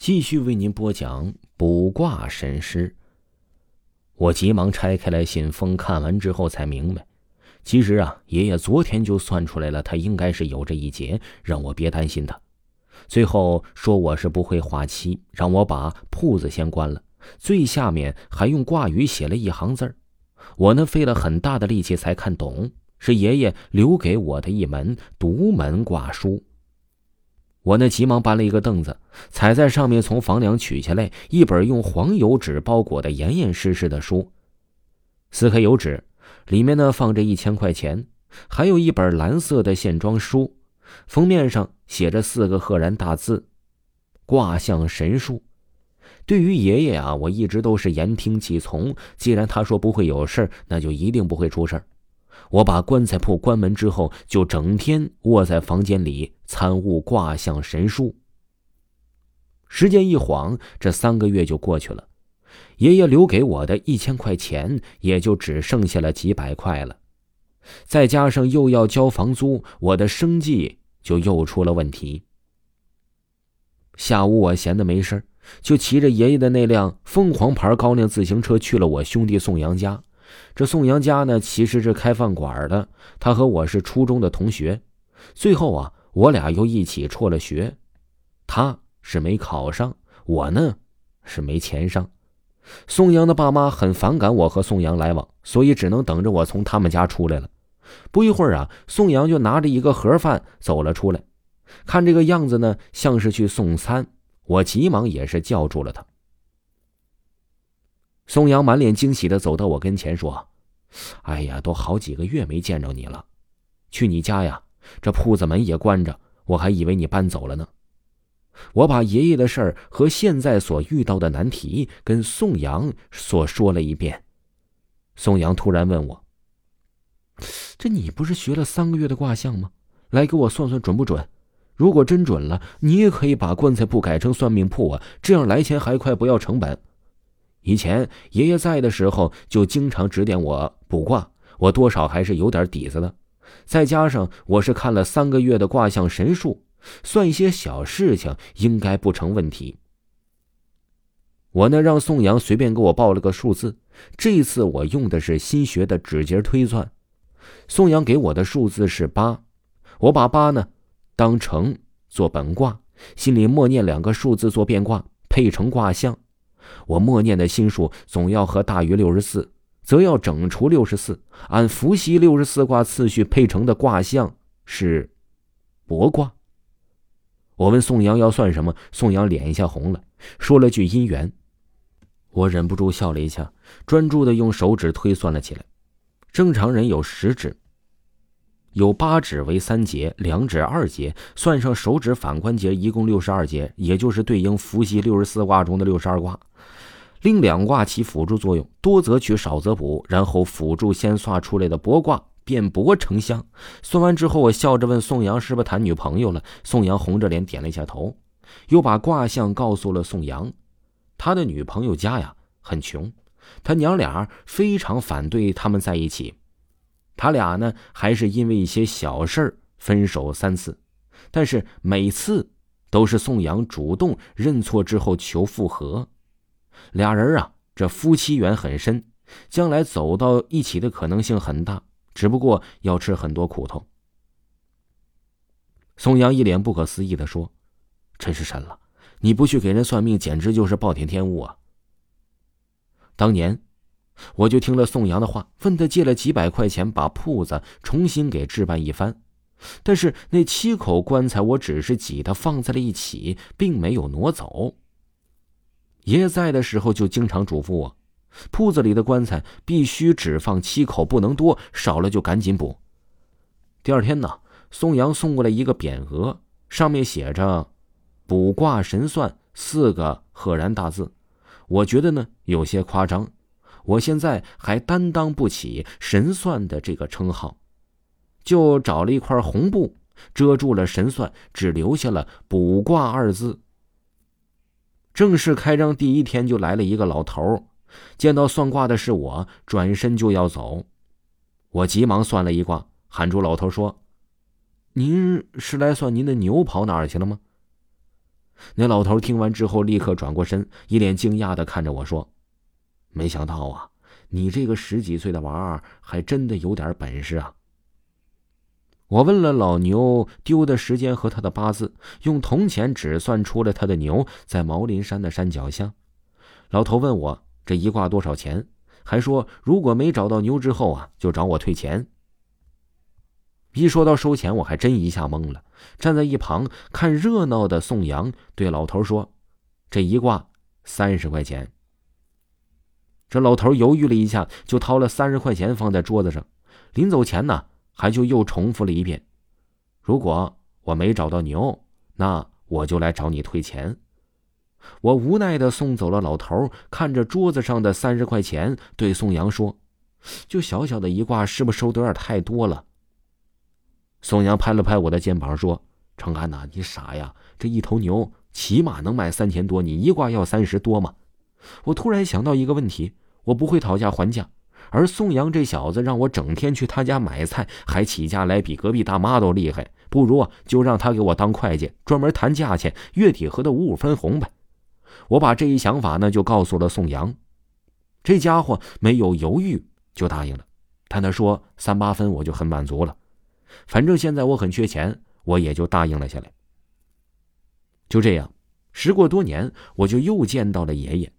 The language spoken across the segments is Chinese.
继续为您播讲卜卦神师。我急忙拆开来信封，看完之后才明白，其实啊，爷爷昨天就算出来了，他应该是有这一劫，让我别担心他。最后说我是不会画七，让我把铺子先关了。最下面还用挂语写了一行字儿，我呢费了很大的力气才看懂，是爷爷留给我的一门独门卦书。我那急忙搬了一个凳子，踩在上面，从房梁取下来一本用黄油纸包裹的严严实实的书。撕开油纸，里面呢放着一千块钱，还有一本蓝色的线装书，封面上写着四个赫然大字：“卦象神术。”对于爷爷啊，我一直都是言听计从。既然他说不会有事那就一定不会出事我把棺材铺关门之后，就整天卧在房间里参悟卦象神术。时间一晃，这三个月就过去了，爷爷留给我的一千块钱也就只剩下了几百块了，再加上又要交房租，我的生计就又出了问题。下午我闲的没事就骑着爷爷的那辆凤凰牌高粱自行车去了我兄弟宋阳家。这宋阳家呢，其实是开饭馆的。他和我是初中的同学，最后啊，我俩又一起辍了学。他是没考上，我呢是没钱上。宋阳的爸妈很反感我和宋阳来往，所以只能等着我从他们家出来了。不一会儿啊，宋阳就拿着一个盒饭走了出来，看这个样子呢，像是去送餐。我急忙也是叫住了他。宋阳满脸惊喜的走到我跟前说：“哎呀，都好几个月没见着你了，去你家呀，这铺子门也关着，我还以为你搬走了呢。”我把爷爷的事儿和现在所遇到的难题跟宋阳所说了一遍。宋阳突然问我：“这你不是学了三个月的卦象吗？来给我算算准不准？如果真准了，你也可以把棺材铺改成算命铺啊，这样来钱还快，不要成本。”以前爷爷在的时候，就经常指点我卜卦，我多少还是有点底子的。再加上我是看了三个月的卦象神术，算一些小事情应该不成问题。我呢，让宋阳随便给我报了个数字。这次我用的是新学的指节推算。宋阳给我的数字是八，我把八呢当成做本卦，心里默念两个数字做变卦，配成卦象。我默念的心数总要和大于六十四，则要整除六十四。按伏羲六十四卦次序配成的卦象是帛卦。我问宋阳要算什么，宋阳脸一下红了，说了句姻缘。我忍不住笑了一下，专注的用手指推算了起来。正常人有十指。有八指为三节，两指二节，算上手指反关节，一共六十二节，也就是对应伏羲六十四卦中的六十二卦。另两卦起辅助作用，多则取，少则补，然后辅助先算出来的薄卦，变薄成相。算完之后，我笑着问宋阳：“是不是谈女朋友了？”宋阳红着脸点了一下头，又把卦象告诉了宋阳。他的女朋友家呀很穷，他娘俩非常反对他们在一起。他俩呢，还是因为一些小事分手三次，但是每次都是宋阳主动认错之后求复合。俩人啊，这夫妻缘很深，将来走到一起的可能性很大，只不过要吃很多苦头。宋阳一脸不可思议的说：“真是神了！你不去给人算命，简直就是暴殄天物啊！”当年。我就听了宋阳的话，问他借了几百块钱，把铺子重新给置办一番。但是那七口棺材，我只是挤它放在了一起，并没有挪走。爷爷在的时候就经常嘱咐我，铺子里的棺材必须只放七口，不能多，少了就赶紧补。第二天呢，宋阳送过来一个匾额，上面写着“卜卦神算”四个赫然大字，我觉得呢有些夸张。我现在还担当不起神算的这个称号，就找了一块红布遮住了神算，只留下了“卜卦”二字。正式开张第一天就来了一个老头，见到算卦的是我，转身就要走。我急忙算了一卦，喊住老头说：“您是来算您的牛跑哪儿去了吗？”那老头听完之后，立刻转过身，一脸惊讶的看着我说：“没想到啊，你这个十几岁的娃儿还真的有点本事啊！”我问了老牛丢的时间和他的八字，用铜钱指算出了他的牛在毛林山的山脚下。老头问我这一卦多少钱，还说如果没找到牛之后啊，就找我退钱。一说到收钱，我还真一下懵了。站在一旁看热闹的宋阳对老头说：“这一卦三十块钱。”这老头犹豫了一下，就掏了三十块钱放在桌子上。临走前呢。还就又重复了一遍：“如果我没找到牛，那我就来找你退钱。”我无奈的送走了老头，看着桌子上的三十块钱，对宋阳说：“就小小的一卦，是不是收的有点太多了？”宋阳拍了拍我的肩膀说：“程安呐，你傻呀？这一头牛起码能卖三千多，你一卦要三十多吗？”我突然想到一个问题：我不会讨价还价。而宋阳这小子让我整天去他家买菜，还起价来比隔壁大妈都厉害，不如啊就让他给我当会计，专门谈价钱，月底和他五五分红呗。我把这一想法呢就告诉了宋阳，这家伙没有犹豫就答应了。但他说三八分我就很满足了，反正现在我很缺钱，我也就答应了下来。就这样，时过多年，我就又见到了爷爷。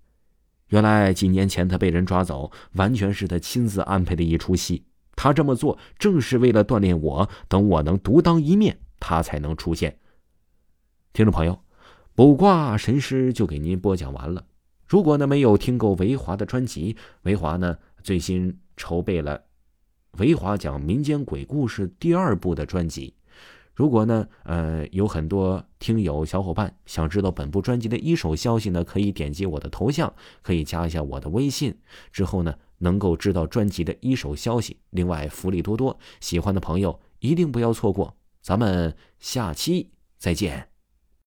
原来几年前他被人抓走，完全是他亲自安排的一出戏。他这么做正是为了锻炼我，等我能独当一面，他才能出现。听众朋友，卜卦神师就给您播讲完了。如果呢没有听够维华的专辑，维华呢最新筹备了维华讲民间鬼故事第二部的专辑。如果呢，呃，有很多听友小伙伴想知道本部专辑的一手消息呢，可以点击我的头像，可以加一下我的微信，之后呢，能够知道专辑的一手消息。另外，福利多多，喜欢的朋友一定不要错过。咱们下期再见。